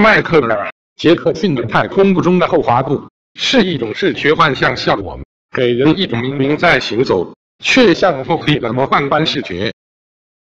迈克尔杰克逊的太空步中的后滑步是一种视觉幻象效果给人一种明明在行走却像锋利的魔幻般视觉。